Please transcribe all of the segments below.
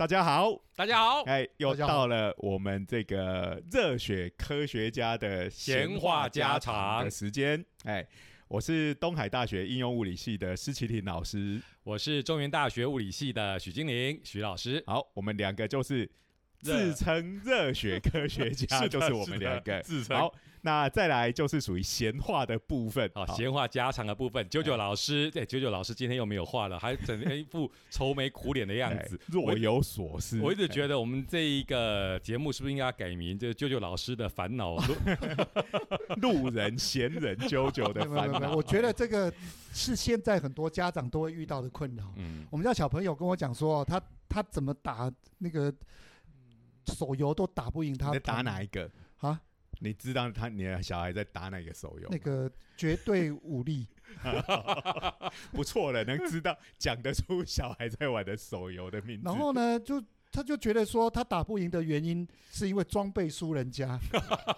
大家好，大家好，哎，又到了我们这个热血科学家的闲话家常的时间。哎，我是东海大学应用物理系的施启廷老师。我是中原大学物理系的许金玲许老师。好，我们两个就是热自称热血科学家，是就是我们两个自称好，那再来就是属于闲话的部分。好，闲话家常的部分，九九老师，对，九九老师今天又没有话了，还整天一副愁眉苦脸的样子哎。若有所思。我一直觉得我们这一个节目是不是应该改名，就是九九老师的烦恼？得 路人闲人九九的烦恼。我觉得这个是现在很多家长都会遇到的困扰。嗯，我们家小朋友跟我讲说，他他怎么打那个手游都打不赢他。打哪一个？啊？你知道他你的小孩在打哪个手游？那个绝对武力，不错了，能知道讲得出小孩在玩的手游的名字。然后呢，就他就觉得说他打不赢的原因是因为装备输人家，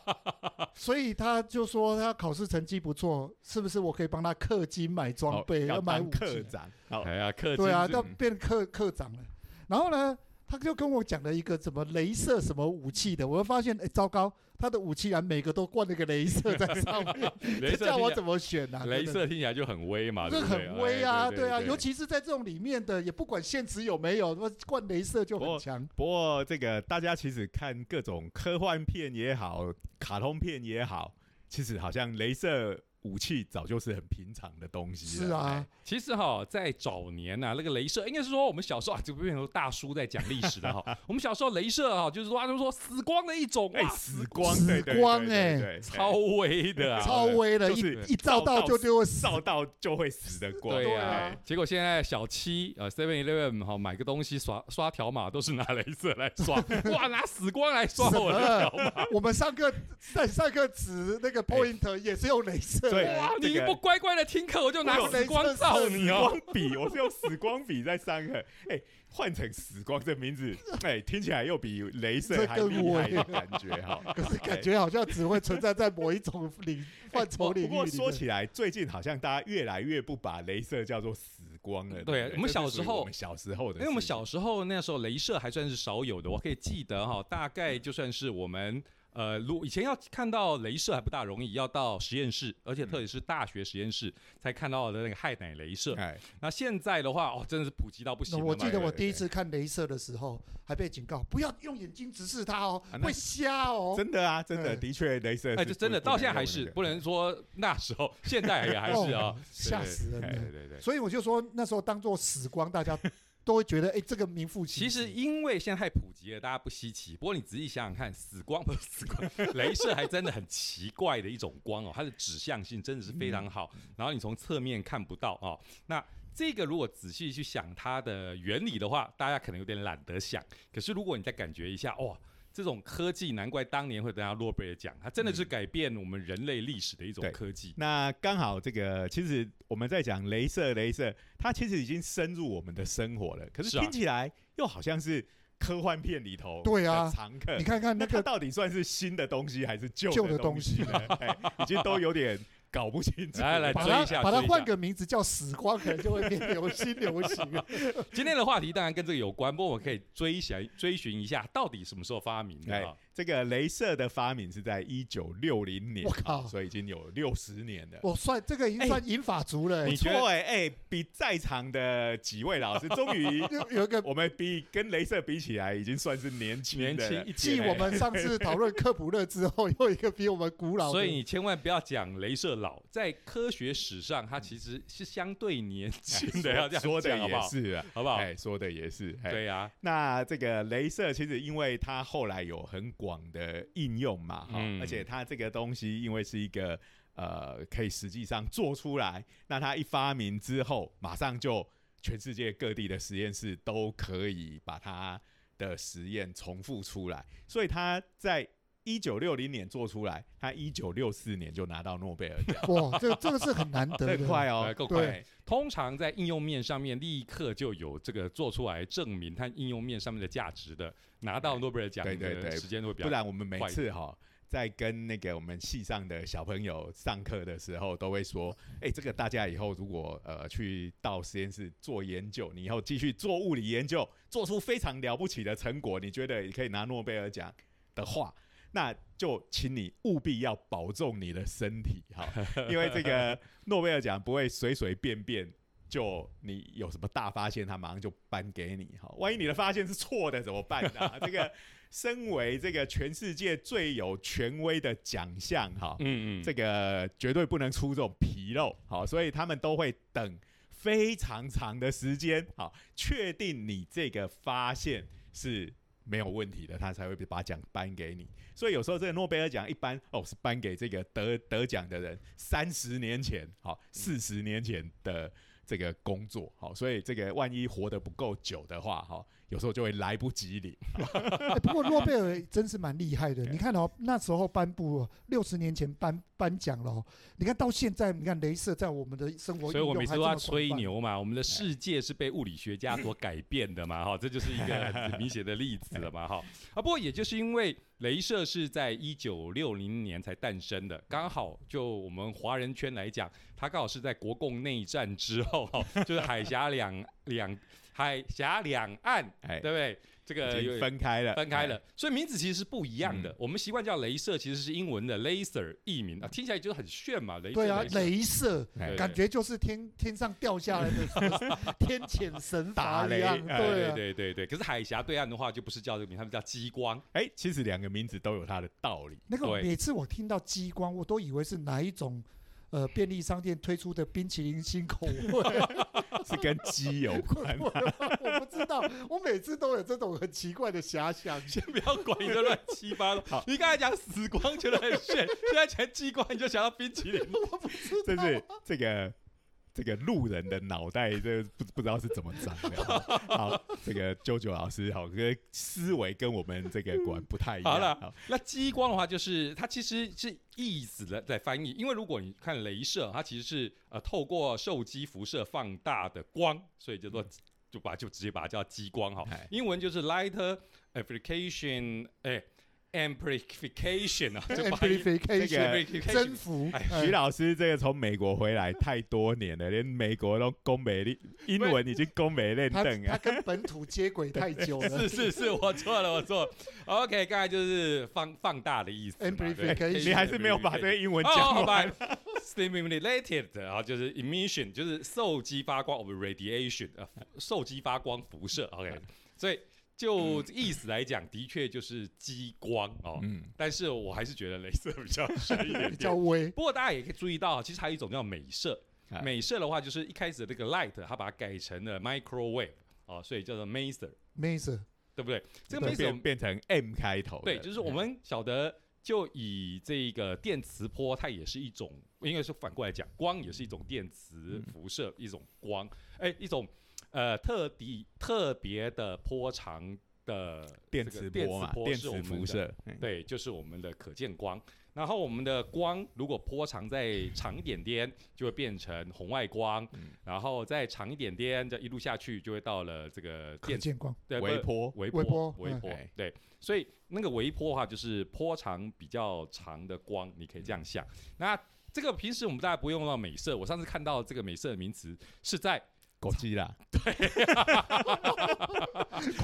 所以他就说他考试成绩不错，是不是我可以帮他氪金买装哦备，要买武器？长，哎呀，氪金对啊，是要变课课长了。然后呢，他就跟我讲了一个什么镭射什么武器的，我就发现，哎，糟糕，他的武器啊每个都灌那个镭射在上面，这叫我怎么选呢、镭射听起来就很威嘛，这很威啊，哎对啊，尤其是在这种里面的，也不管现实有没有，那灌镭射就很强。不过这个大家其实看各种科幻片也好，卡通片也好，其实好像镭射武器早就是很平常的东西了。是啊哎，，其实哈，在早年呐、那个镭射应该是说我们小时候啊，就变成大叔在讲历史的哈。我们小时候镭射哈，就是说他就说死光的一种，哎，死光，死光哎超威的啊，超威的，就是一一照到就就会死。照到就会死的光。对、啊结果现在小七呃 Seven Eleven 哈买个东西刷刷条码都是拿镭射来刷，哇拿死光来刷我的条码，我们上课在上课指那个 point 也是用镭射对你这个不乖乖的听课，我就拿我有死光照你哦。光笔，我是用死光笔在上课。哎，换成死光这名字，哎，听起来又比镭射还厉害的感觉哈。可是感觉好像只会存在在某一种领范畴领域不过。说起来，最近好像大家越来越不把镭射叫做死光了。对我们小时候我们小时候的，因为我们小时候那时候镭射还算是少有的，我可以记得哈，大概就算是我们呃，如以前要看到镭射还不大容易，要到实验室，而且特别是大学实验室才看到的那个氦奶镭射。哎，那现在的话，哦，真的是普及到不行。我记得我第一次看镭射的时候，还被警告不要用眼睛直视它哦啊，会瞎哦。真的啊，真的，哎的确，镭射哎，就真的到现在还是不能说那时候，现在也还是啊哦，吓死人对对，所以我就说那时候当做死光，大家都会觉得哎，这个名副其实。其实因为现在太普及了，大家不稀奇。不过你仔细想想看，死光 不是死光，镭射还真的很奇怪的一种光哦，它的指向性真的是非常好。然后你从侧面看不到哦。那这个如果仔细去想它的原理的话，大家可能有点懒得想。可是如果你再感觉一下，哇！这种科技难怪当年会得到诺贝尔奖，它真的是改变我们人类历史的一种科技。那刚好这个，其实我们在讲镭射，镭射它其实已经深入我们的生活了，可是听起来又好像是科幻片里头对啊的常客。你看看那那个它到底算是新的东西还是旧旧的东西呢？哎，已经都有点搞不清楚了。来来把追一下它把它换个名字叫死光，可能就会变流新流行了。今天的话题当然跟这个有关，不过我们可以追想追寻一下，到底什么时候发明的这个镭射的发明是在一九六零年，我靠所以已经有六十年了。我算这个已经算银发族了、不欸，觉得错哎哎，比在场的几位老师，终于有 有一个我们比跟镭射比起来，已经算是年轻年轻一继我们上次讨论科普勒之后，又一个比我们古老。所以你千万不要讲镭射老，在科学史上，它其实是相对年轻的，要这样说的也？是啊，好不好？哎，说的也是，哎对呀，那这个镭射其实因为它后来有很广的应用嘛，哈、嗯而且它这个东西因为是一个呃可以实际上做出来，那它一发明之后，马上就全世界各地的实验室都可以把它的实验重复出来，所以它在一九六零年做出来，他一九六四年就拿到诺贝尔奖，哇，这个这个是很难得这的，很 快哦哎，够快。通常在应用面上面，立刻就有这个做出来证明它应用面上面的价值的，拿到诺贝尔奖对对对的时间会比较不然我们每次哈。在跟那个我们系上的小朋友上课的时候，都会说，哎、这个大家以后如果呃去到实验室做研究，你以后继续做物理研究，做出非常了不起的成果，你觉得你可以拿诺贝尔奖的话，那就请你务必要保重你的身体，哈，因为这个 诺贝尔奖不会随随便便就你有什么大发现，他马上就颁给你，哈，万一你的发现是错的怎么办呢、这个 身为这个全世界最有权威的奖项，哈，嗯嗯，这个绝对不能出这种纰漏，好，所以他们都会等非常长的时间，好，确定你这个发现是没有问题的，他才会把奖颁给你。所以有时候这个诺贝尔奖一般哦是颁给这个得得奖的人三十年前，好四十年前的这个工作，好，所以这个万一活得不够久的话，哈，有时候就会来不及领。哎不过诺贝尔真是蛮厉害的，你看哦，那时候颁布六十年前颁颁奖了哦，你看到现在，你看镭射在我们的生活所以我每次都要吹。牛嘛，我们的世界是被物理学家所改变的嘛，哈，这就是一个很明显的例子了嘛，哈。啊，不过也就是因为镭射是在一九六零年才诞生的，刚好就我们华人圈来讲，它刚好是在国共内战之后，哈，就是海峡两两海峡两岸，哎，对不对？这个分开了，分开了，所以名字其实是不一样的。嗯我们习惯叫镭射，其实是英文的 laser 译名啊，听起来就很炫嘛。镭射，对啊，镭射感觉就是天天上掉下来的 天谴神打雷罚一样，哎对对对对，可是海峡对岸的话就不是叫这个名，他们叫激光。哎、其实两个名字都有它的道理。那个每次我听到激光，我都以为是哪一种呃便利商店推出的冰淇淋新口味，是跟鸡有关我 我不知道，我每次都有这种很奇怪的遐想。先不要管你的乱七八糟。你刚才讲死光觉得很炫，现在讲激光你就想到冰淇淋。我不知这道，是这个这个路人的脑袋，这不不知道是怎么长的。好，好这个啾啾老师，好，跟思维跟我们这个果然不太一样。好了那激光的话，就是它其实是意思的在翻译，因为如果你看镭射，它其实是呃透过受激辐射放大的光，所以叫做就把就直接把它叫激光哈哎。英文就是 light amplification，哎，amplification 啊，就 amplification 这个征服，徐老师这个从美国回来太多年了，连美国都攻美练英文已经攻美练他凳啊。他跟本土接轨太久了 是。是是，我错了，我错了。OK，刚才就是放放大的意思 Amplification 你还是没有把这个英文讲吧完。，stimulated，然后就是 emission，就是受激发光，of radiation，呃，受激发光辐射。OK，所以就意思来讲，的确就是激光哦。嗯，但是我还是觉得镭射比较深一点 比较点。微，不过大家也可以注意到，其实还有一种叫美射。哎美射的话，就是一开始的这个 light，它把它改成了 microwave，哦，所以叫做 maser，Maser 对不对？这个对 maser 变变成 M 开头。对，就是我们晓得，就以这个电磁波，它也是一种，应该是反过来讲，光也是一种电磁辐射，一种光，哎、一种呃特地特别的波长的电磁波嘛，电磁辐射。嗯对，就是我们的可见光。然后我们的光如果波长再长一点点，就会变成红外光，嗯然后再长一点点，这一路下去就会到了这个电可见光，对不微波微微波嗯微波哎，对，所以那个微波的话，就是波长比较长的光，你可以这样想。那这个平时我们大家不用到美色，我上次看到这个美色的名词是在，狗基啦，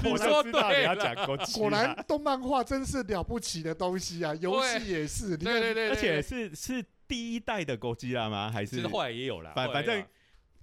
你我说就知道你要对了，讲狗基果然动漫画真是了不起的东西啊！游戏也是，对对对，而且是是第一代的狗基拉吗？还是？其实后来也有啦，反反正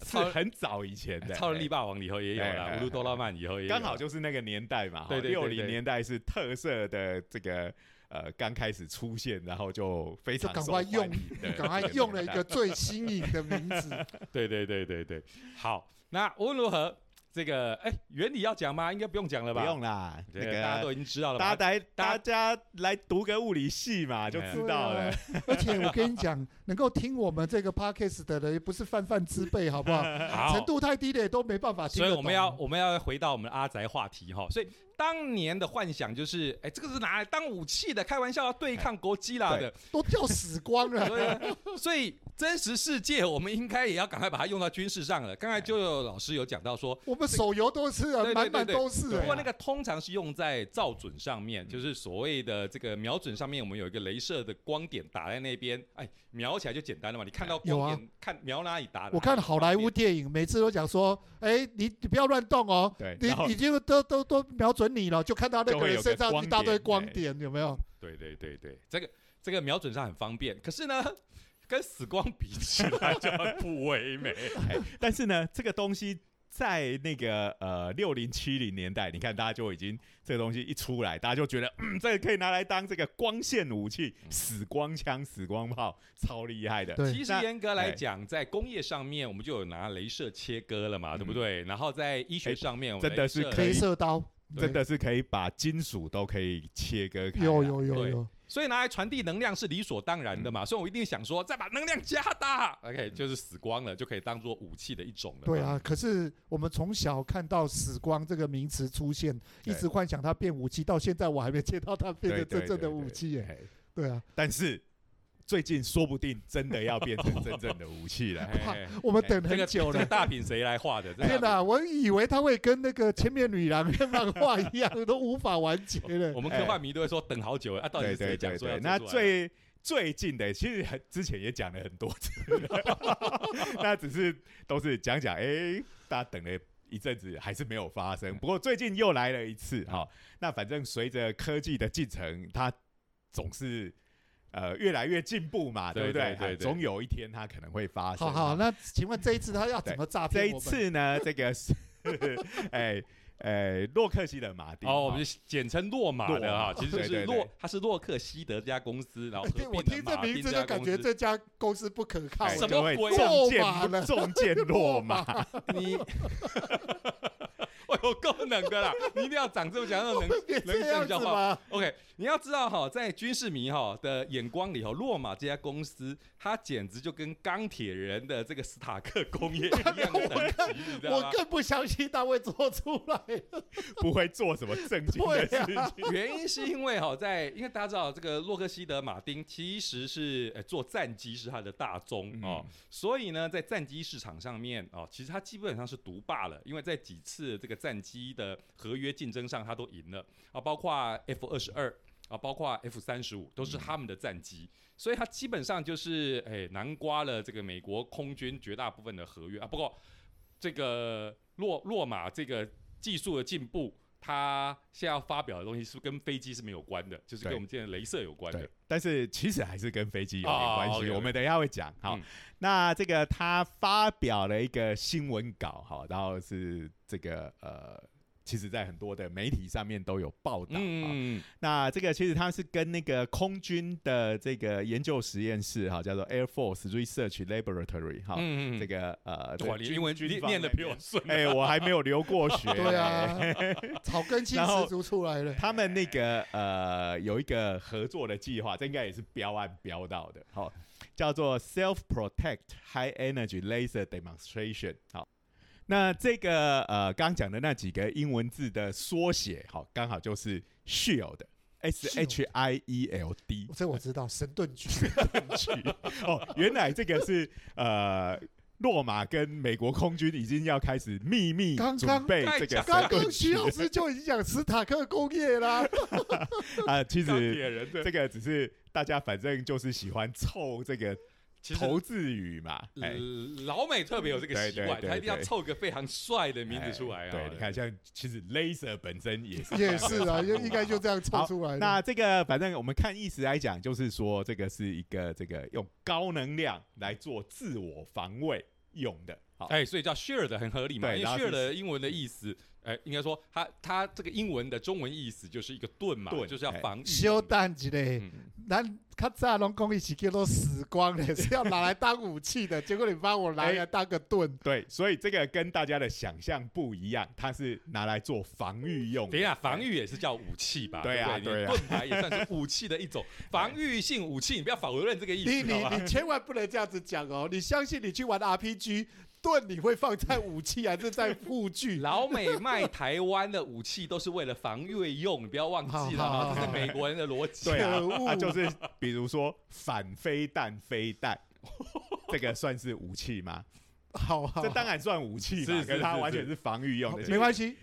是很早以前的。超人力霸王以后也有哎哎啦，哎。乌鲁多拉曼以后也刚好就是那个年代嘛，对对对。六零年代是特色的这个呃刚开始出现，然后就非就常受欢赶快用赶快用了一个最新颖的名字。对对对对对，好，那无论如何，这个哎原理要讲吗？应该不用讲了吧？不用啦，这个大家都已经知道了吧大家？来大大家来读个物理系嘛，就哎知道了。啊而且我跟你讲，能够听我们这个 podcast 的人，也不是泛泛之辈，好不好？好程度太低的也都没办法听。所以我们要我们要回到我们的阿宅话题哈，所以当年的幻想就是，哎，这个是拿来当武器的，开玩笑要对抗国基啦的，都叫死光了。对啊所以真实世界我们应该也要赶快把它用到军事上了。刚才就有老师有讲到说，我们手游都是啊，满满都是、欸。不过那个通常是用在照准上面，就是所谓的这个瞄准上面，我们有一个镭射的光点打在那边，哎，瞄起来就简单了嘛。你看到有啊光点，看瞄哪里打。我看好莱坞电影，每次都讲说，哎、你你不要乱动哦，你对然后已经都都都瞄准你了，就看到那个人身上一大堆光点，有没有？对对对对，这个这个瞄准上很方便，可是呢，跟死光比起来 就很不唯美。哎但是呢，这个东西在那个呃六零七零年代，你看大家就已经这个东西一出来，大家就觉得嗯，这个可以拿来当这个光线武器，死光枪、死光炮，超厉害的。对其实严格来哎讲，在工业上面，我们就有拿镭射切割了嘛，对不对？然后在医学哎上面，我们真的是镭射刀，真的是可以把金属都可以切割开。有有有有，所以拿来传递能量是理所当然的嘛，嗯所以我一定想说，再把能量加大，OK，就是死光了，就可以当做武器的一种了。对，啊。可是我们从小看到“死光”这个名词出现，一直幻想它变武器，到现在我还没见到它变成真正的武器耶。哎对啊，但是最近说不定真的要变成真正的武器了。哎我们等很久了。这个大饼谁来画的？天哪，我以为他会跟那个《千面女郎》的漫画一样，都无法完结了 我。们科幻迷都会说等好久了啊，到底谁 讲说那出来的最最近的，其实很之前也讲了很多次，那只是都是讲讲，哎、大家等了。一阵子还是没有发生，不过最近又来了一次哈、那反正随着科技的进程，它总是呃越来越进步嘛，对对不对？对对对总有一天它可能会发生。好好，那请问这一次他要怎么诈这一？次呢，这个是 哎哎洛克希德马丁哦，我们就简称洛马的哈，其实就是洛，他是洛克希德这家公司，然后合 我听这名字。就感觉这家公司不可靠。什么鬼啊中箭中 箭落马。你，哎呦，够能的啦！你一定要长这么强，那种能 别能这样子讲话。吗？OK，你要知道哈，在军事迷哈的眼光里哈，洛马这家公司，它简直就跟钢铁人的这个斯塔克工业一样的等级，你知道吗？我更不相信他会做出来。不会做什么正经的事情。原因是因为哈，在因为大家知道这个洛克希德马丁其实是呃做战机是它的大宗哦，嗯所以呢，在战机市场上面哦，其实它基本上是独霸了，因为在几次这个战机的合约竞争上，他都赢了啊，包括 F 二十二啊，包括 F 三十五都是他们的战机，所以他基本上就是哎南瓜了这个美国空军绝大部分的合约啊。不过这个洛洛马这个技术的进步。它现在要发表的东西是跟飞机是没有关的，就是跟我们今天的镭射有关的对。，但是其实还是跟飞机有关系。我们等一下会讲。好嗯，那这个他发表了一个新闻稿，好，然后是这个呃。其实，在很多的媒体上面都有报道。啊嗯，那这个其实它是跟那个空军的这个研究实验室哈，叫做 Air Force Research Laboratory 哈，嗯这个呃，哇，你英文军念念的比我顺。哎、我还没有留过学。对啊，草根性然后十足出来了。他们那个呃有一个合作的计划，这应该也是标案标到的，好、叫做 Self Protect High Energy Laser Demonstration。好，那这个呃刚讲的那几个英文字的缩写，好，刚好就是 Shield。S H I E L D 这我知道，神盾局。区哦，原来这个是呃，洛马跟美国空军已经要开始秘密刚刚准备这个太刚神盾刚徐老师就已经讲斯塔克工业啦，啊，其钢实这个只是大家反正就是喜欢凑这个头字语嘛，老美特别有这个习惯，对对对他一定要对凑个非常帅的名字出来啊。对，你看，像其实 laser 本身也是也是啊，应应该就这样凑出来。那这个反正我们看意思来讲，就是说这个是一个这个用高能量来做自我防卫用的。好，哎，所以叫 share 的很合理嘛，因为 share 的英文的意思，哎，应该说它它这个英文的中文意思就是一个盾嘛，盾就是要哎防御。修蛋之类，嗯咱较早拢讲一起叫做死光的，是要拿来当武器的，结果你把我拿来当个盾。对，所以这个跟大家的想象不一样，它是拿来做防御用。等一下，防御也是叫武器吧？对啊不对，啊盾牌也算是武器的一种，防御性武器，你不要否认这个意思，你？你你千万不能这样子讲哦！你相信你去玩 RPG，盾你会放在武器还是在护具？老美卖台湾的武器都是为了防御用，你不要忘记了哈，好好好这是美国人的逻辑。对啊可恶，啊，就是比如说反飞弹飞弹，这个算是武器吗？好啊，这当然算武器嘛，是是可是它完全是防御用的。没关系。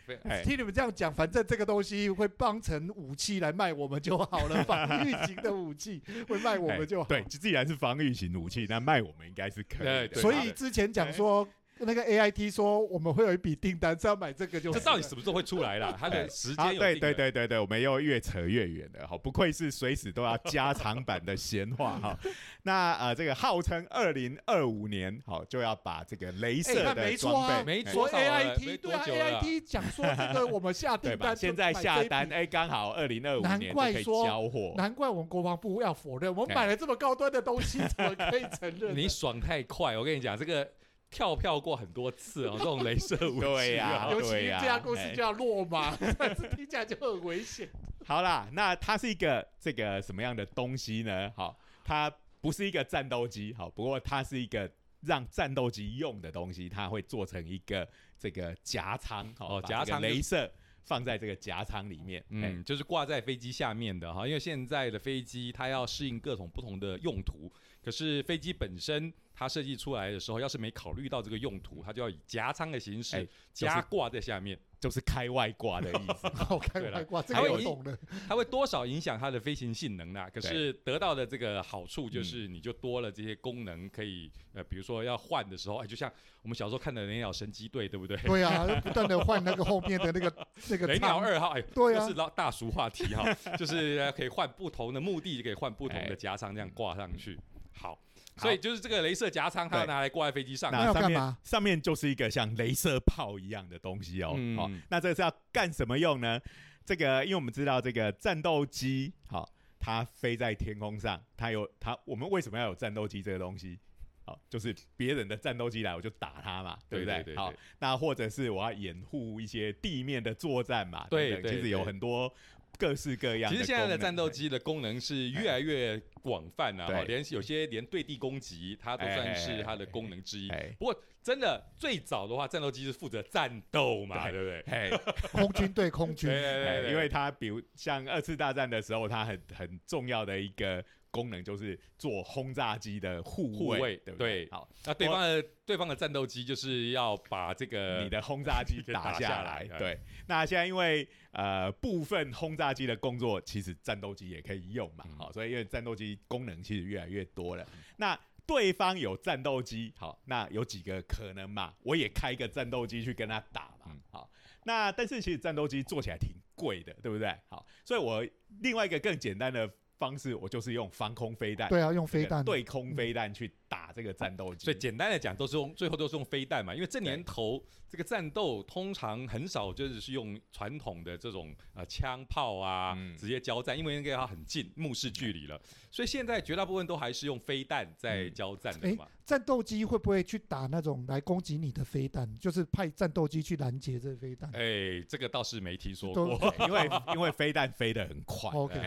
听你们这样讲，反正这个东西会帮成武器来卖我们就好了，防御型的武器会卖我们就好。哎对，既然是防御型武器，那卖我们应该是可以的。对对所以之前讲说那个 AIT 说我们会有一笔订单是要买这个就，这到底什么时候会出来啦？它的时间有定的对对对对，我们又越扯越远了，好，不愧是随时都要加长版的闲话哈。那呃，这个号称二零二五年好就要把这个镭哎射的装备，哎说没多少了 AIT 没对啊多久了啦，AIT 讲说这个我们下？订单，现在下单，，哎，刚好二零二五年就可以交货。难怪我们国防部要否认，我们哎买了这么高端的东西，怎么可以承认？你爽太快，我跟你讲，这个跳票过很多次哦，这种镭射武器、对呀啊 尤其对呀这家公司就要落马，这听起来就很危险。好啦，那它是一个这个什么样的东西呢？好，它不是一个战斗机，好，不过它是一个让战斗机用的东西，它会做成一个这个夹舱，好，哦夹舱就是镭射放在这个夹舱里面，嗯，嗯，就是挂在飞机下面的哈，因为现在的飞机它要适应各种不同的用途，可是飞机本身它设计出来的时候，要是没考虑到这个用途，它就要以夹舱的形哎式夹挂在下面，就是开外挂的意思。我看对了外挂，这个我懂了。它会多少影响它的飞行性能啦。可是得到的这个好处就是，你就多了这些功能，可以呃，比如说要换的时候，哎，就像我们小时候看的雷鸟神机队，对不对？对啊，不断的换那个后面的那个 那个雷鸟二号，哎，对啊这是老大俗话题哈，就是呃可以换不同的目的，就可以换不同哎的夹舱，这样挂上去。好，所以就是这个镭射夹舱，它要拿来挂在飞机上。那那上面要干嘛上面就是一个像镭射炮一样的东西哦。嗯好、那这个是要干什么用呢？这个，因为我们知道这个战斗机，好、它飞在天空上，它有它，我们为什么要有战斗机这个东西？好，就是别人的战斗机来，我就打它嘛，对不对对对好对，那或者是我要掩护一些地面的作战嘛，对对等等其实有很多各式各样。其实现在的战斗机的功能是越来越广泛啊，对哈连有些连对地攻击，它都算是它的功能之一。哎，不过真的最早的话，战斗机是负责战斗嘛，对对不对？嘿，空军对空军对，对对，哎因为它比如像二次大战的时候，它很很重要的一个功能就是做轰炸机的护卫，对不对？对好，那对方的对方的战斗机就是要把这个你的轰炸机打 打下下来来，对。那现在因为呃部分轰炸机的工作，其实战斗机也可以用嘛，嗯好，所以因为战斗机功能其实越来越多了。那对方有战斗机，好，那有几个可能嘛？我也开一个战斗机去跟他打嘛嗯，好。那但是其实战斗机做起来挺贵的，对不对？好，所以我另外一个更简单的方式，我就是用防空飞弹，对啊，用飞弹，对空飞弹去打这个战斗机。所以简单的讲，都是用最后都是用飞弹嘛，因为这年头这个战斗通常很少就是是用传统的这种呃枪炮啊、嗯直接交战，因为那个要很近，目视距离了，所以现在绝大部分都还是用飞弹在嗯交战的嘛。战斗机会不会去打那种来攻击你的飞弹？就是派战斗机去拦截这个飞弹。哎、这个倒是没听说过。因为因为飞弹飞得很快 OK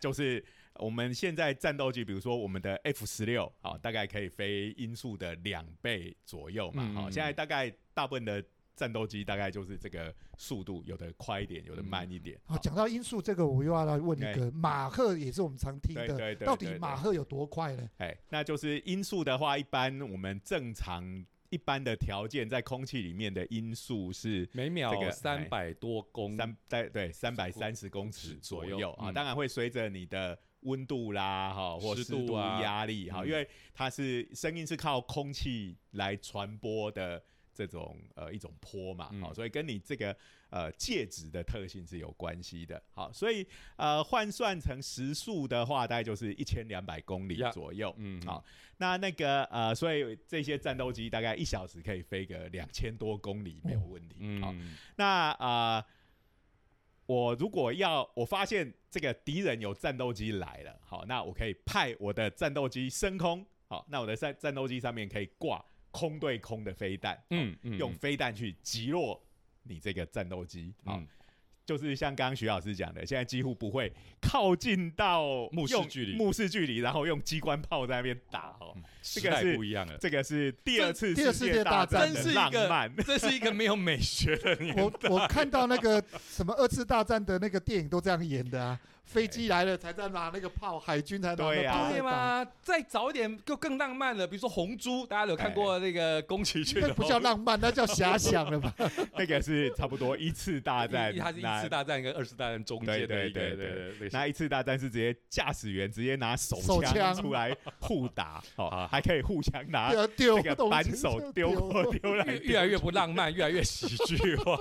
就是我们现在战斗机，比如说我们的 F 十六，好，大概可以飞音速的两倍左右嘛，好、嗯现在大概大部分的战斗机大概就是这个速度，有的快一点，有的慢一点。好，讲到音速这个，我又要来问一个，马赫也是我们常听的，对对对到底对对。马赫有多快呢？哎，那就是音速的话，一般我们正常一般的条件，在空气里面的音速是每秒这个三百多公，三在对三百三十公尺左右啊，嗯。当然会随着你的温度啦，哈，或湿湿度度啊压力哈，嗯因为它是声音是靠空气来传播的这种呃一种波嘛，好、嗯所以跟你这个呃介质的特性是有关系的。好，所以呃换算成时速的话，大概就是一千两百公里左右。嗯，好，那那个呃，所以这些战斗机大概一小时可以飞个两千多公里没有问题。好，嗯，那啊、呃我如果要我发现这个敌人有战斗机来了，好，那我可以派我的战斗机升空，好，那我的战战斗机上面可以挂空对空的飞弹，嗯嗯，用飞弹去击落你这个战斗机，好，嗯就是像刚刚徐老师讲的，现在几乎不会靠近到用目视距离目视距离，然后用机关炮在那边打哦。这个是不一样的。这个是第二次第二次世界大战的真是一个浪漫，这是一个没有美学的年代我我看到那个什么二次大战的那个电影都这样演的啊，飞机来了才在拿那个炮，海军才拿那对啊炮？对吗？再早一点就更浪漫了，比如说红猪，大家有看过那个宫崎骏的那不叫浪漫，那叫遐想了吧？那个是差不多一次大战，一它是一次大战跟二次大战中间的一个对对对对对一次大战是直接驾驶员直接拿手手枪出来互打，哦啊，还可以互相拿对啊，丢这个扳手丢过丢来越越来越不浪漫，越来越喜剧化。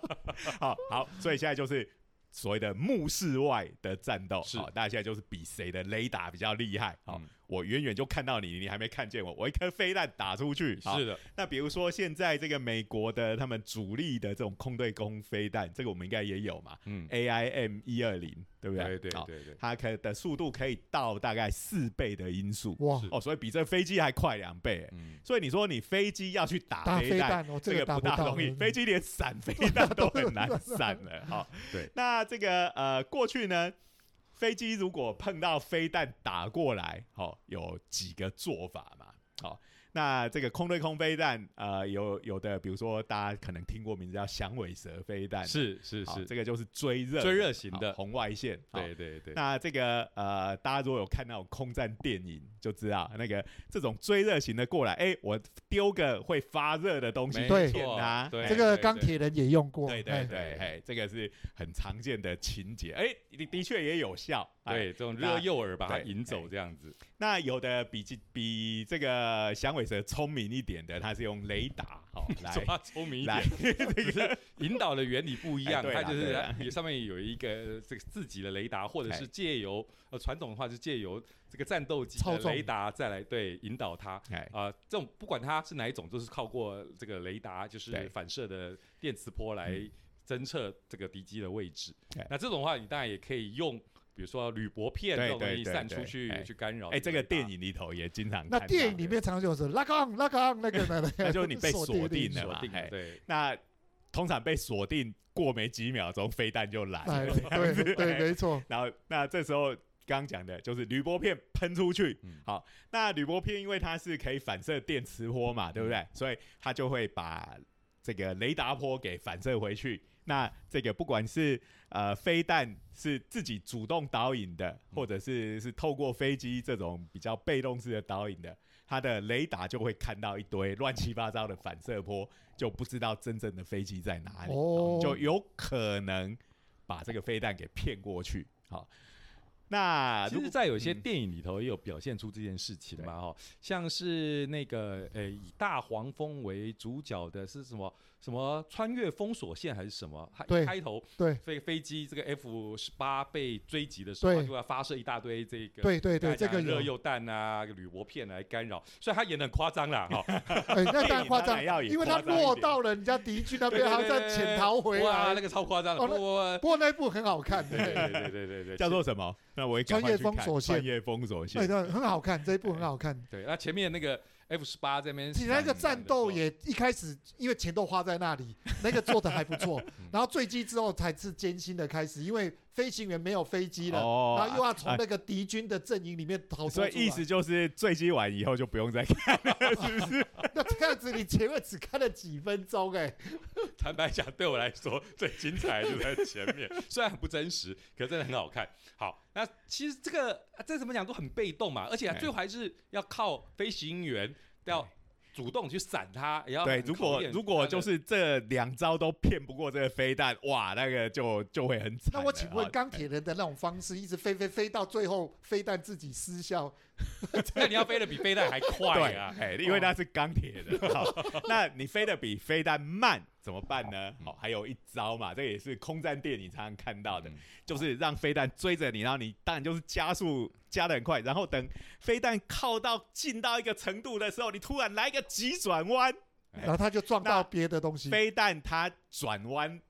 好好，所以现在就是所谓的目视外的战斗，是。好，大家现在就是比谁的雷达比较厉害。好，嗯我远远就看到你，你还没看见我，我一颗飞弹打出去。是的，那比如说现在这个美国的他们主力的这种空对空飞弹，这个我们应该也有嘛嗯，，AIM 一二零，对不对？对？好对对。对，它可的速度可以到大概四倍的音速，哇。哦，所以比这飞机还快两倍。嗯，所以你说你飞机要去打打飞弹，飞弹，我这个不大容易，嗯。飞机连闪飞弹都很难闪了。好，对，那这个呃，过去呢，飞机如果碰到飞弹打过来，好、有几个做法嘛？好、那这个空对空飞弹，呃，有有的，比如说大家可能听过名字叫响尾蛇飞弹，是是是，好这个就是追热追热型的。好红外线。好对对。对，那这个呃，大家如果有看那种空战电影，就知道那个这种追热型的过来，哎、我丢个会发热的东西没对错骗啊，对哎这个钢铁人也用过，对对哎。对，嘿，这个是很常见的情节，哎、的的确也有效。哎，对这种那热诱饵把它引走哎。这样子，那有的比这比这个响尾蛇聪明一点的，它是用雷达哦 来聪明一点，这个 引导的原理不一样，哎它就是上面有一个这个自己的雷达，或者哎。是借由呃传统的话是借由这个战斗机的雷达再来对引导它。哎。啊、这种不管它是哪一种，都是靠过这个雷达，就是反射的电磁波来嗯。侦测这个敌机的位置。对。那这种话，你当然也可以用，比如说铝箔片对这种东西对对对散出去哎去干扰。哎、这个电。影里头也经常那电影里面常常就是 lock on lock on 那个呢，那就是你被锁定定了嘛嘿对，那通常被锁定过没几秒钟，飞弹就来。对 对，没错，然后那这时候刚刚讲的就是铝箔片喷出去，嗯好，那铝箔片因为它是可以反射电磁波嘛，对不嗯对？所以它就会把这个雷达波给反射回去。那这个不管是呃飞弹是自己主动导引的，嗯。或者是是透过飞机这种比较被动式的导引的，它的雷达就会看到一堆乱七八糟的反射波，就不知道真正的飞机在哪里，哦。就有可能把这个飞弹给骗过去。好，那其实，如果在有些嗯。电影里头也有表现出这件事情嘛，哈，像是那个呃以大黄蜂为主角的是什么什么穿越封锁线还是什么？它对一开头对飞飞机这个 F 十八被追击的时候，就要发射一大堆这个。对对对，这个热诱弹啊、铝箔片来干扰，所以他演的很夸张啦，哈，哎，那当然 夸张因为他落到了人家敌军那边，还要再潜逃回哇，那来。个超夸张的，哦那我不过那一部很好看，对对对对对对对，叫做什么？那我也赶快穿越去看封锁线穿越封锁线对，。对，很好看，这一部很好看。对，那前面那个 F 十八这边，其实那个战斗也一开始，因为钱都花在那里，那个做的还不错。然后坠机之后才是艰辛的开始，因为飞行员没有飞机了，哦然后又要从啊那个敌军的阵营里面逃脱出来。所以意思就是坠机完以后就不用再看了，是不是？那这样子，你前面只看了几分钟，哎，坦白讲，对我来说最精彩就在前面，虽然很不真实，可是真的很好看。好，那其实这个再怎么讲都很被动嘛，而且哎最后还是要靠飞行员要主动去闪他，也要对，如果如果就是这两招都骗不过这个飞弹，哇，那个就就会很惨。那我请问啊钢铁人的那种方式，一直飞飞飞到最后，飞弹自己失效，那 你要飞得比飞弹还快对啊！哎，因为它是钢铁的。好，那你飞得比飞弹慢怎么办呢？好，还有一招嘛，这个也是空战电影常常看到的嗯，就是让飞弹追着你，然后你当然就是加速加的很快，然后等飞弹靠到近到一个程度的时候，你突然来一个急转弯，哎然后它就撞到别的东西。飞弹它转弯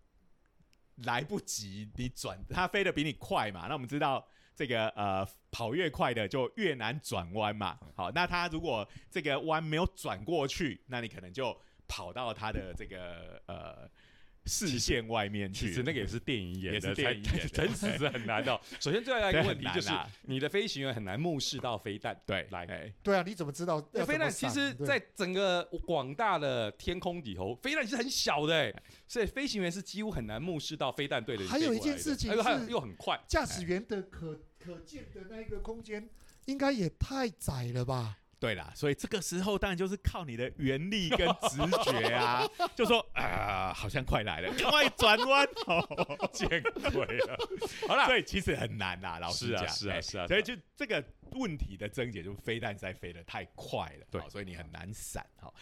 来不及，你转它飞得比你快嘛？那我们知道这个呃跑越快的就越难转弯嘛。好，那他如果这个弯没有转过去，那你可能就跑到他的这个呃视线外面去。其实那个也是电影演也的，是电影演的 真实是很难的哦。首先最大的一个问题就是你的飞行员很难目视到飞弹。对来哎对啊，你怎么知道飞弹其实在整个广大的天空里头，飞弹是很小的哎，所以飞行员是几乎很难目视到飞弹队的。还有一件事情还有还有是又很快，驾驶员的可可见的那个空间，应该也太窄了吧？对啦，所以这个时候当然就是靠你的原力跟直觉啊，就说啊、好像快来了，赶快转弯哦，见鬼了。好了，所以其实很难啦，老师讲，是啊是啊哎是啊所以就这个问题的症结就是飞弹实在飞得太快了，对所以你很难闪哈。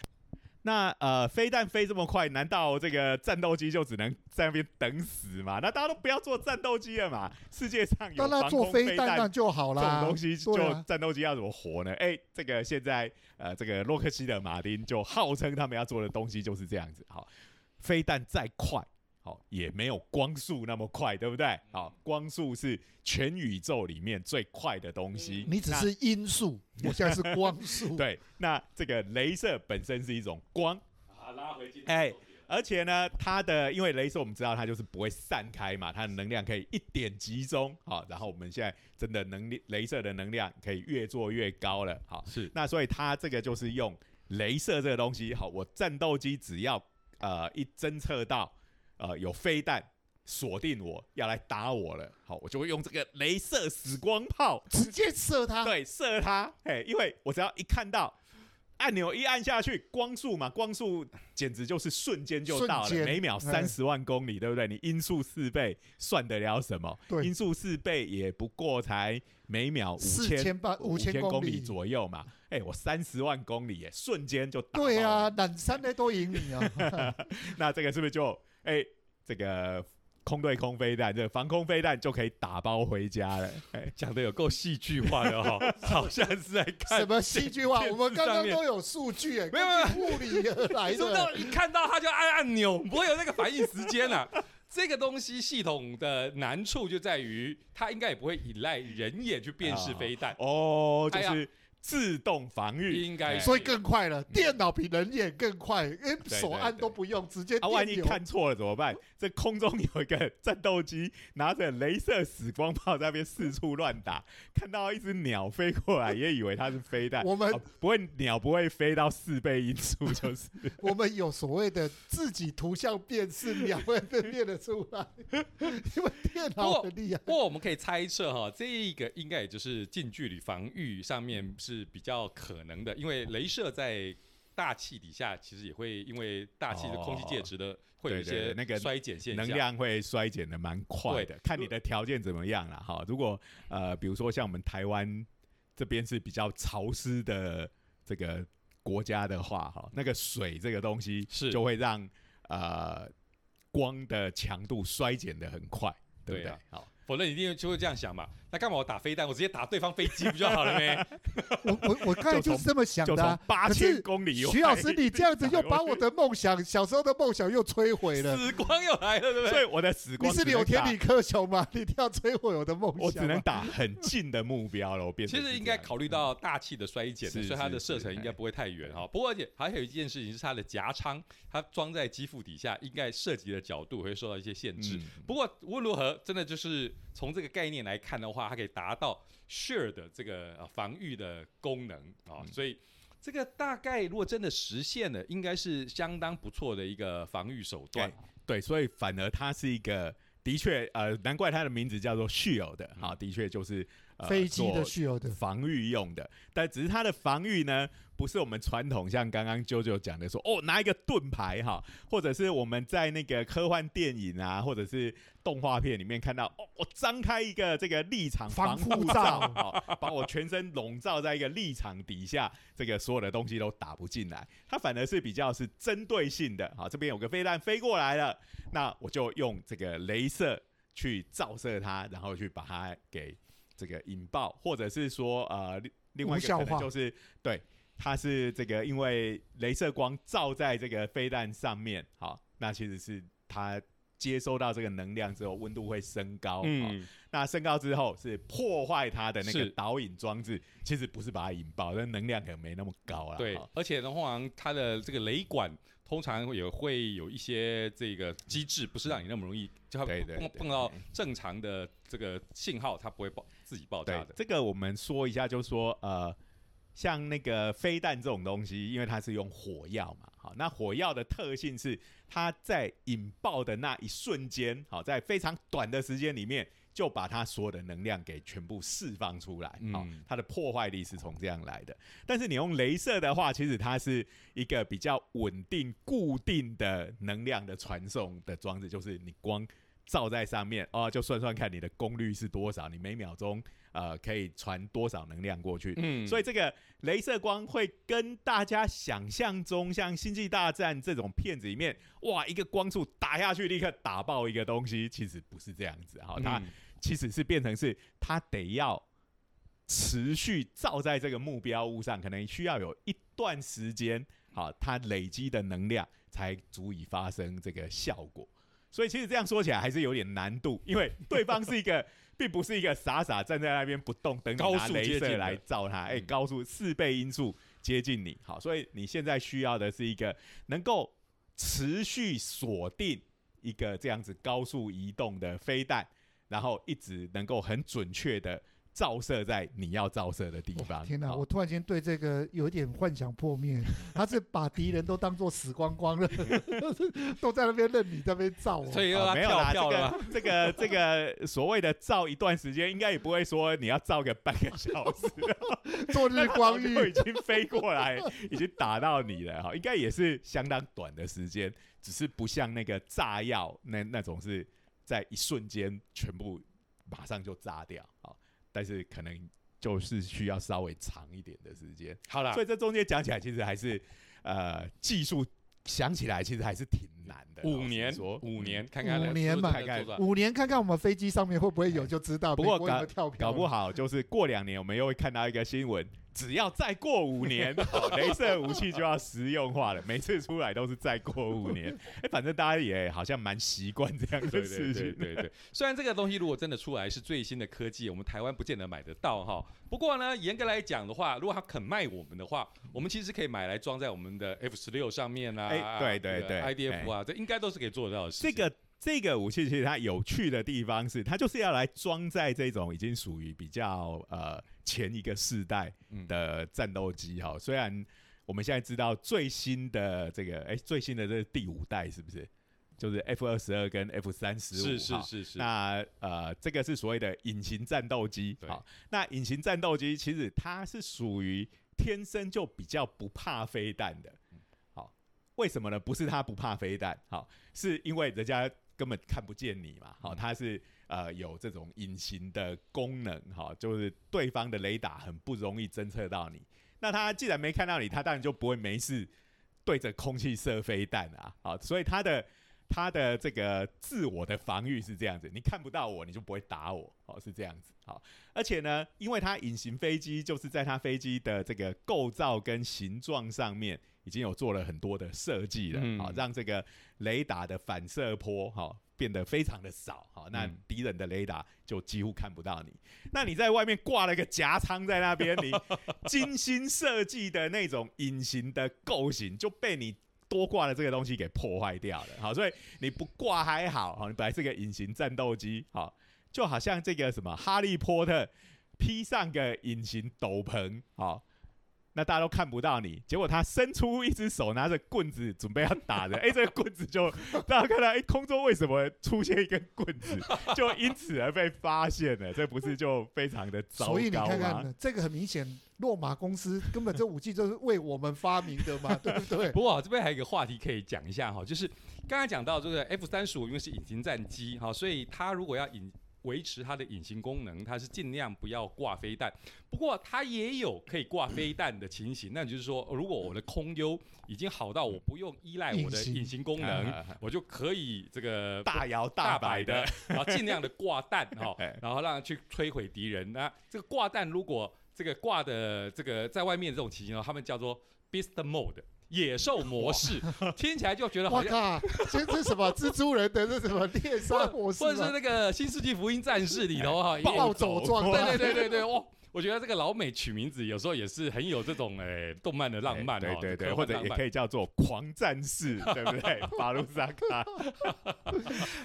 那呃，飞弹飞这么快，难道这个战斗机就只能在那边等死吗？那大家都不要做战斗机了嘛？世界上有防空飞弹就好这种。东西，就战斗机要怎么活呢？哎、这个现在呃，这个洛克希德马丁就号称他们要做的东西就是这样子。好，飞弹再快，好也没有光速那么快，对不对？好，光速是全宇宙里面最快的东西。那你只是音速，我现在是光速。对，那这个镭射本身是一种光，啊，拉回去哎而且呢，它的因为镭射我们知道它就是不会散开嘛，它的能量可以一点集中，好，然后我们现在真的能力镭射的能量可以越做越高了，好，是。那所以它这个就是用镭射这个东西，好，我战斗机只要呃一侦测到呃有飞弹锁定我要来打我了，好，我就会用这个镭射死光炮直接射他。对，射它，哎，因为我只要一看到按钮一按下去，光速嘛，光速简直就是瞬间就到了，每秒哎三十万公里，对不对？你音速四倍算得了什么？对音速四倍也不过才每秒五四千千八五千千公里里左右嘛，哎，我三十万公里耶，瞬间就打爆对啊，了，懒山的都赢你啊！那这个是不是就哎这个空对空飞弹，这个防空飞弹就可以打包回家了？哎，讲的有够戏剧化的哈，好像是在看什么戏剧化？我们刚刚都有数据，哎，没有没有物理而来你说的。到一看到他就按按钮，不会有那个反应时间啊。这个东西系统的难处就在于，它应该也不会依赖人眼去辨识飞弹，哦，就是自动防御，哎应该所以更快了，电脑比人眼更快，因为手按都不用，直接啊，万一。看错了怎么办？这空中有一个战斗机拿着镭射死光炮在那边四处乱打，看到一只鸟飞过来，也以为它是飞弹。我们哦不会鸟不会飞到四倍音速，就是 我们有所谓的自己图像辨识，鸟会分辨得出来，因为电脑很厉害。不过我们可以猜测哈，这一个应该也就是近距离防御上面是比较可能的，因为镭射在大气底下其实也会因为大气的空气介质的会有一些那个衰减现象，能量会衰减的蛮快的，看你的条件怎么样了。哈，如果呃，比如说像我们台湾这边是比较潮湿的这个国家的话，哈，那个水这个东西是就会让呃光的强度衰减的很快，对不对？好，否则你一定就会这样想嘛。那干嘛我打飞弹？我直接打对方飞机不就好了没？我我我刚才就是这么想的啊。八可是千公里徐老师，你这样子又把我的梦想，小时候的梦想又摧毁了。死光又来了，对不所对？以我的死光你是柳田打理科雄吗？你一定要摧毁我的梦想？我只能打很近的目标了。我变其实应该考虑到大气的衰减，所以它的射程应该不会太远哈。不过而且还有一件事情是它的夹舱，它装在机腹底下，应该涉及的角度会受到一些限制。嗯不过无论如何，真的就是从这个概念来看的话，它可以达到 share 的这个呃防御的功能啊，嗯所以这个大概如果真的实现了，应该是相当不错的一个防御手段。对，所以反而它是一个的确呃，难怪它的名字叫做 shield 的啊，的确就是、呃、飞机的需要的，防御用的，但只是它的防御呢，不是我们传统像刚刚啾啾讲的说哦拿一个盾牌哈，或者是我们在那个科幻电影啊，或者是动画片里面看到哦，我张开一个这个立场防护护罩好，把我全身笼罩在一个立场底下，这个所有的东西都打不进来。它反而是比较是针对性的，好，这边有个飞弹飞过来了，那我就用这个镭射去照射它，然后去把它给这个引爆，或者是说呃另另外一个可能就是对。它是这个，因为镭射光照在这个飞弹上面，好，那其实是它接收到这个能量之后，温度会升高。哦嗯，那升高之后是破坏它的那个导引装置，其实不是把它引爆，但能量可能没那么高了。对哦，而且呢，通常它的这个雷管通常也会有一些这个机制，不是让你那么容易，就碰碰到正常的这个信号，它不会爆自己爆炸的。这个我们说一下，就是说呃，像那个飞弹这种东西，因为它是用火药嘛，好，那火药的特性是它在引爆的那一瞬间，好，在非常短的时间里面。就把它所有的能量给全部释放出来，好、嗯它的破坏力是从这样来的。但是你用镭射的话，其实它是一个比较稳定、固定的能量的传送的装置，就是你光照在上面哦，就算算看你的功率是多少，你每秒钟呃可以传多少能量过去。嗯所以这个镭射光会跟大家想象中像《星际大战》这种片子里面，哇，一个光束打下去立刻打爆一个东西，其实不是这样子。哈，它嗯其实是变成是它得要持续照在这个目标物上，可能需要有一段时间，好，它累积的能量才足以发生这个效果。所以其实这样说起来还是有点难度，因为对方是一个，并不是一个傻傻站在那边不动，等你高拿镭速接近来照他，哎、嗯高速四倍音速接近你，好，所以你现在需要的是一个能够持续锁定一个这样子高速移动的飞弹，然后一直能够很准确的照射在你要照射的地方。天哪！我突然间对这个有点幻想破灭。他是把敌人都当做死光光了，都在那边任你在那边照哦。所以又要跳哦没有啦，票了吗。这个这个这个所谓的照一段时间，应该也不会说你要照个半个小时，做日光浴已，经飞过来，已经打到你了哈，应该也是相当短的时间，只是不像那个炸药那那种是在一瞬间全部马上就炸掉啊，但是可能就是需要稍微长一点的时间，好了所，以这中间讲起来其实还是呃技术想起来其实还是挺难的，五年，五年嗯。看看五年嘛看看五年看看我们飞机上面会不会有，就知道。不过美国有没有跳票。搞不好就是过两年，我们又会看到一个新闻，只要再过五年，哦镭射武器就要实用化了。每次出来都是再过五年，哎，反正大家也好像蛮习惯这样的对对对事情。对对，虽然这个东西如果真的出来是最新的科技，我们台湾不见得买得到哈。不过呢，严格来讲的话，如果他肯卖我们的话，我们其实可以买来装在我们的 F 十六上面啊，哎对对对，IDF 啊，这应该都是可以做得到的事情。这个这个武器其实它有趣的地方是，它就是要来装在这种已经属于比较呃前一个世代嗯的战斗机哈。虽然我们现在知道最新的这个哎最新的这是第五代是不是？就是 F 二十二跟 F 三十五是是是是，那呃，这个是所谓的隐形战斗机。对好，那隐形战斗机其实它是属于天生就比较不怕飞弹的。好，为什么呢？不是它不怕飞弹，好，是因为人家根本看不见你嘛。好，嗯它是呃有这种隐形的功能，哈，就是对方的雷达很不容易侦测到你。那他既然没看到你，他当然就不会没事对着空气射飞弹啊。好，所以他的它的这个自我的防御是这样子，你看不到我，你就不会打我，哦是这样子，好，而且呢，因为它隐形飞机就是在它飞机的这个构造跟形状上面已经有做了很多的设计了，嗯。好，让这个雷达的反射波好变得非常的少，好，那嗯。敌人的雷达就几乎看不到你。那你在外面挂了个夹舱在那边，你精心设计的那种隐形的构型就被你多挂的这个东西给破坏掉了。好，所以你不挂还好，好，你本来是个隐形战斗机，好，就好像这个什么哈利波特披上个隐形斗篷，好。那大家都看不到你，结果他伸出一只手，拿着棍子准备要打人，哎、这个棍子就 大家看到，哎、空中为什么出现一根棍子，就因此而被发现了，这不是就非常的糟糕吗？所以你看看，这个很明显，洛马公司根本这武器就是为我们发明的嘛，对不对？不过、啊、这边还有一个话题可以讲一下哈，就是刚才讲到这个 F 三十五因为是隐形战机哈，所以它如果要隐维持它的隐形功能，它是尽量不要挂飞弹。不过它也有可以挂飞弹的情形，那就是说，如果我的空优已经好到我不用依赖我的隐形功能，我就可以这个大摇大摆摆的，然后尽量的挂弹哈哎，然后让它去摧毁敌人。那这个挂弹如果这个挂的这个在外面这种情形呢，他们叫做 beast mode。野兽模式，听起来就觉得好。靠，这这是什么 蜘蛛人的这什么猎杀模式或者是？那个《新世纪福音战士》里头哈，暴走状 对对对对对，哇！我觉得这个老美取名字有时候也是很有这种诶、动漫的浪漫哦，对对对，或者也可以叫做狂战士，对不对？巴鲁萨卡。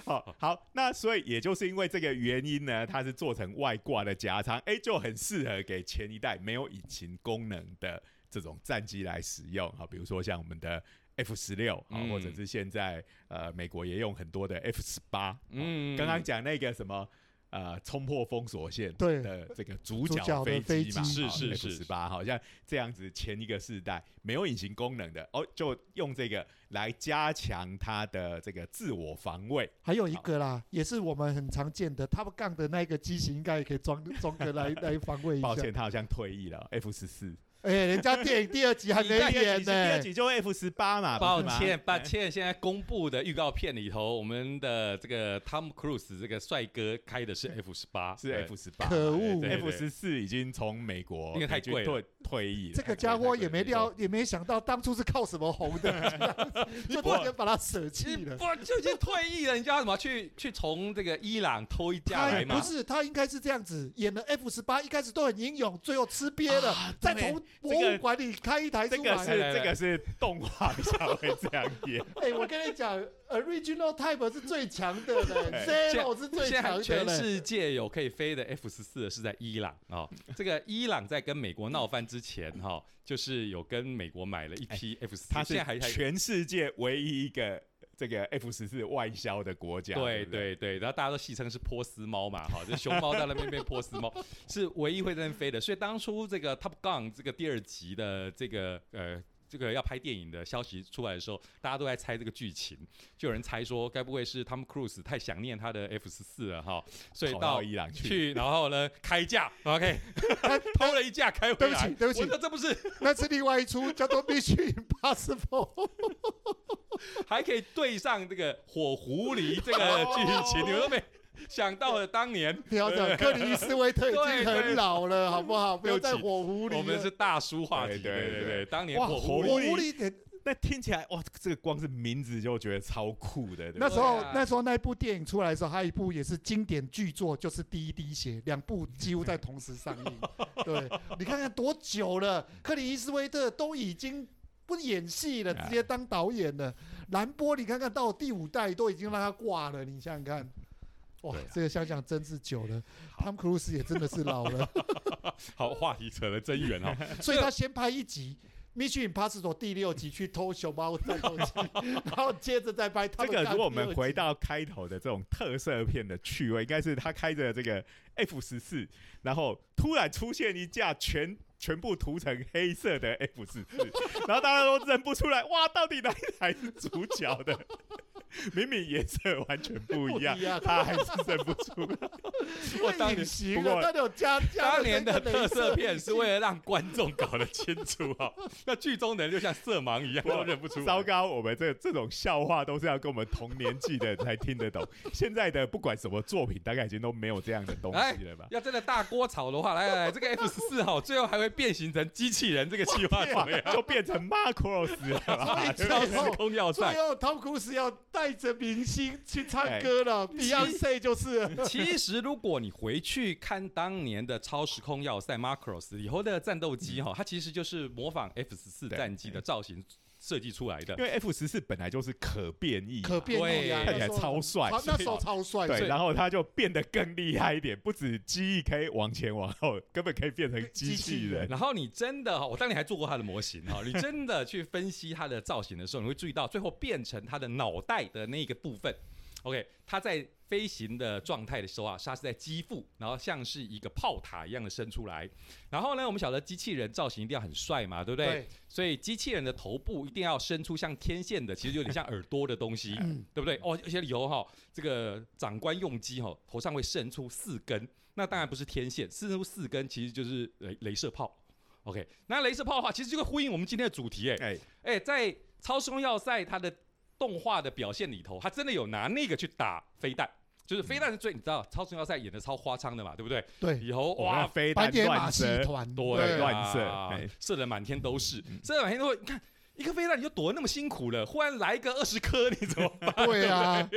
好好，那所以也就是因为这个原因呢，它是做成外挂的加长，哎，就很适合给前一代没有引擎功能的这种战机来使用啊，比如说像我们的 F 十六啊，嗯或者是现在呃美国也用很多的 F 十八，嗯刚刚讲那个什么。呃，冲破封锁线对的这个主主角飞机嘛，机是是 F 是十八，好像这样子前一个世代没有隐形功能的哦，就用这个来加强它的这个自我防卫。还有一个啦，也是我们很常见的 Top Gun 的那个机型，应该也可以装装个来 来防卫一下抱。歉，它好像退役了，F 十四，哎，人家电影第二集还没演呢第二。集就 F 十八嘛，抱歉，抱。歉，现在公布的预告片里头，我们的这个 Tom Cruise 这个帅哥开的是 F 十八，是 F 十八，可恶！F 十四已经从美国因为太贵了退退役了。这个家伙也没料，也没想到当初是靠什么红的，就突然把他舍弃了。你不就已经退役了？你叫他怎么去去从这个伊朗偷一架来嘛？不是，他应该是这样子演了 F 十八，一开始都很英勇，最后吃瘪了，啊再从博物馆里开一台出来。这个是这个是动画比较会这样演。哎，我跟你讲，Original Type 是最强的，Zero 是最强的嘞。全世界有可以飞的 F 十四的是在伊朗哦。这个伊朗在跟美国闹翻之前哈、就是有跟美国买了一批 F 十四，它是现在还还全世界唯一一个这个 F 十四外销的国家。对不对，对对，然后大家都戏称是波斯猫嘛，哈，就熊猫在那边变波斯猫，是唯一会在那边飞的。所以当初这个 Top Gun 这个第二集的这个呃。这个要拍电影的消息出来的时候，大家都在猜这个剧情，就有人猜说，该不会是 Tom Cruise 太想念他的 F 十四了哈，所以到到伊朗去。然后呢开价，OK，偷了一架开回来对不。起对不起我说这不是那是另外一出叫做《Mission Impossible》。还可以对上这个火狐狸这个剧情，你们都没想到了当年不要讲，克里斯威特已经很老了，好不好？不要再火狐狸。我们是大叔话题，对对对当年哇，火火狐狸那听起来哇，这个光是名字就觉得超酷的。那时候啊那时候那部电影出来的时候，还有一部也是经典巨作，就是《第一滴血》，两部几乎在同时上映。对，你看看多久了，克里斯威特都已经不演戏了，啊直接当导演了。兰波，你看看到第五代都已经让他挂了，你想想看。哇这个想想真是久了，汤姆克鲁斯也真的是老了，好话题扯得真远哦。所以他先拍一集《Mission Impossible》第六集去偷熊猫战斗机，然后接着再拍这个如果我们回到开头的这种特色片的趣味，应该是他开着这个 F 十四，然后突然出现一架全全部涂成黑色的 F 十四，然后大家都认不出来，哇，到底哪一台是主角的？明明颜色完全不一样他还是认不出来。我当年 行不过了，那有加加当年的特色片是为了让观众搞得清楚哦，那剧中人就像色盲一样，都认不出。糟糕，我们这这种笑话都是要跟我们同年纪的人才听得懂。现在的不管什么作品，大概已经都没有这样的东西了吧？要真的大锅炒的话，来来来，这个 F 十四哈，最后还会变形成机器人，这个计划怎么样？就变成 Macross 了超最后时空要最塞。后汤姆克鲁斯要带着明星去唱哎歌了，Beyonce 就是。其 实，如果你回去看当年的超时空要塞 Macross 以后的战斗机哈，它其实就是模仿 F 十四战机的造型设计出来的因。为 F 十四本来就是可变异，可变异啊，对看起来超帅超那时候超帅，对，然后它就变得更厉害一点，不止机翼可以往前往后，根本可以变成机器人。然后你真的哈，我当年还做过它的模型哈，你真的去分析它的造型的时候，你会注意到最后变成它的脑袋的那个部分。OK，它在飞行的状态的时候啊，它是在机腹，然后像是一个炮塔一样的伸出来。然后呢，我们晓得机器人造型一定要很帅嘛，对不对？对，所以机器人的头部一定要伸出像天线的，其实有点像耳朵的东西，嗯对不对？哦，而且以后哈，这个长官用机哈，头上会伸出四根，那当然不是天线，伸出四根其实就是镭镭射炮。OK，那镭射炮的话，其实就会呼应我们今天的主题，哎哎，哎，在超时空要塞它的动画的表现里头，它真的有拿那个去打飞弹。就是飞弹是最，你知道，超重要赛演的超花腔的嘛，对不对？对，以后哇，飞弹乱射，团，对乱射射的满天都是嗯，射的满天都会。你看，一颗飞弹你就躲得那么辛苦了，忽然来一个二十颗，你怎么办？对啊，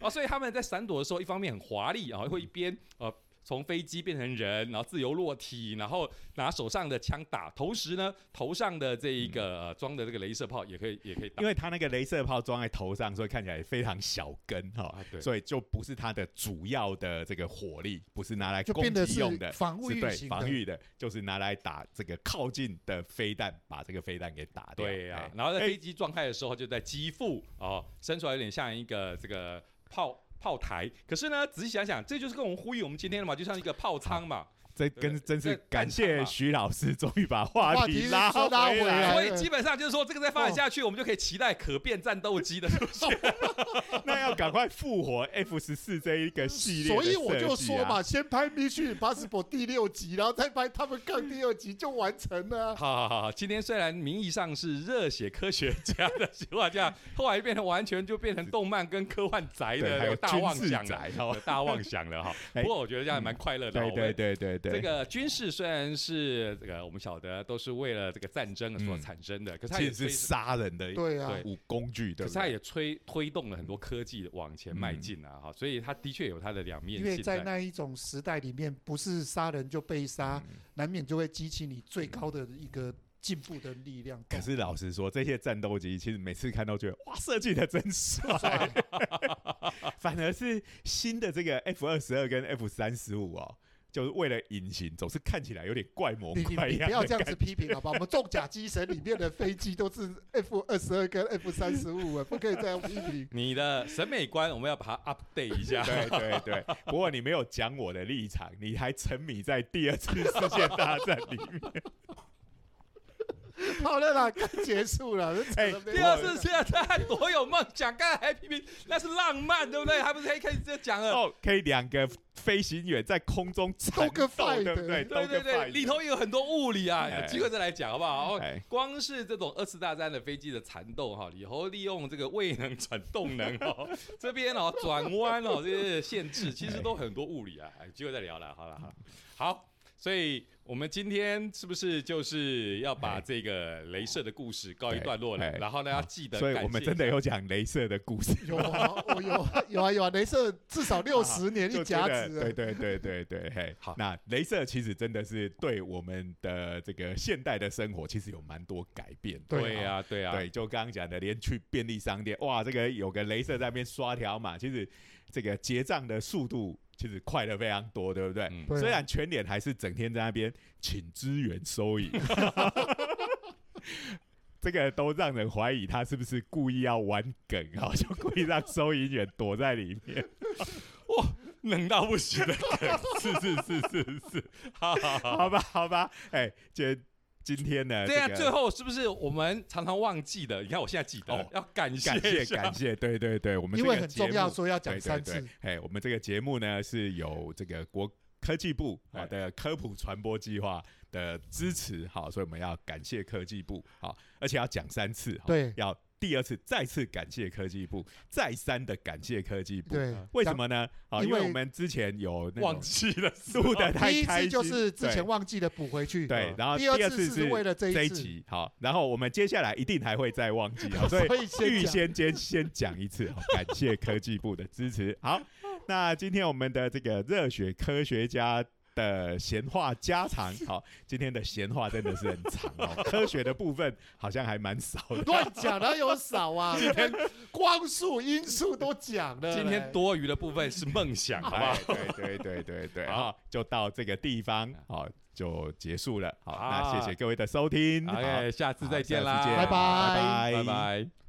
啊，所以他们在闪躲的时候，一方面很华丽啊，会一边呃从飞机变成人，然后自由落体，然后拿手上的枪打，同时呢头上的这一个、呃装的这个镭射炮也可以也可以打因。为它那个镭射炮装在头上，所以看起来非常小根哈、啊对所以就不是它的主要的这个火力，不是拿来攻击用的，防御是对型的防御的，就是拿来打这个靠近的飞弹，把这个飞弹给打掉。对呀、哎然后在飞机状态的时候，就在机腹哦，伸出来有点像一个这个炮炮台。可是呢，仔细想想，这就是跟我们呼吁我们今天的嘛，就像一个炮仓嘛。这跟真是感谢徐老师，终于把话话题题拉拉回来来。所以基本上就是说，这个再发展下去，我们就可以期待可变战斗机的出现。那要赶快复活 F 十四这一个系列的所以我就说嘛，先拍《Mission Impossible》第六集，然后再拍《他们杠》第二集就完成了啊。好好好好，今天虽然名义上是热血科学家的情况下，后来变成完全就变成动漫跟科幻宅的，还有的大妄想了，宅哦有大妄想了哈。哎 不过我觉得这样也蛮快乐的对对对对，这个军事虽然是这个我们晓得都是为了这个战争所嗯。产生的，可是它也推其实是杀人的对啊，武工具，对对？可是它也推推动了很多科技往前迈进啊，哈、所以它的确有它的两面因为在那一种时代里面，不是杀人就被杀，嗯。难免就会激起你最高的一个进步的力量。可是老实说，这些战斗机其实每次看到觉得哇，设计的真帅，反而是新的这个 F 二十二跟 F 三十五哦，就是为了隐形，总是看起来有点怪模怪样。你不要这样子，批评好不好？我们重甲机神里面的飞机都是 F 二十二跟 F 三十五，不可以这样批评。你的审美观我们要把它 update 一下。对对对，不过你没有讲我的立场，你还沉迷在第二次世界大战里面。好了啦，该结束了。哎第二次现在大战多有梦想，刚才还批评那是浪漫，对不对？还不是可以开始就讲了。哦，可以两个飞行员在空中缠都个斗 fight 对不对？对对对，里头有很多物理啊，哎有机会再来讲好不好？光是这种二次大战的飞机的缠斗哈，以后利用这个未能转动能 哦，这边哦转弯哦这些限制，其实都很多物理啊，哎，有机会再聊了，好了好了，好。所以我们今天是不是就是要把哎这个镭射的故事告一段落了？哎然后呢，要记得所以我们真的有讲镭射的故事。有啊，我有啊，有啊，有啊，镭射至少六十年一就甲子。对对对对对，嘿，好那镭射其实真的是对我们的这个现代的生活其实有蛮多改变的。对呀对呀，对，就刚刚讲的，连去便利商店，哇，这个有个镭射在那边刷条码，其实这个结账的速度其实快了非常多，对不对？嗯对啊虽然全脸还是整天在那边请支援收银，这个都让人怀疑他是不是故意要玩梗啊，就故意让收银员躲在里面。哇冷到不行的梗，是是是是是，好好好。好吧，好吧，哎，今今天呢，对啊，个。最后是不是我们常常忘记的？你看我现在记得，哦要感谢感谢感谢，对对对，我们因为很重要，目所以要讲三次。哎，我们这个节目呢是有这个国科技部的科普传播计划的支持，好，所以我们要感谢科技部，好，而且要讲三次，好对。要第二次再次感谢科技部，再三的感谢科技部。对，为什么呢？好，因为我们之前有那忘记了录的太第一开心，次就是之前忘记的补回去，对，然后第二二次次是为了这一次集，好，然后我们接下来一定还会再忘记，好，所以预先先先讲一次，好感谢科技部的支持。好，那今天我们的这个热血科学家。的闲话家常，好，今天的闲话真的是很长哦，科学的部分好像还蛮少的。乱讲哪有少啊？今天光速、音速都讲了。今天多余的部分是梦想，好不好哎？对对对对对，好好，就到这个地方，好，就结束了。好，好那谢谢各位的收听，好下次再见啦，拜拜拜拜。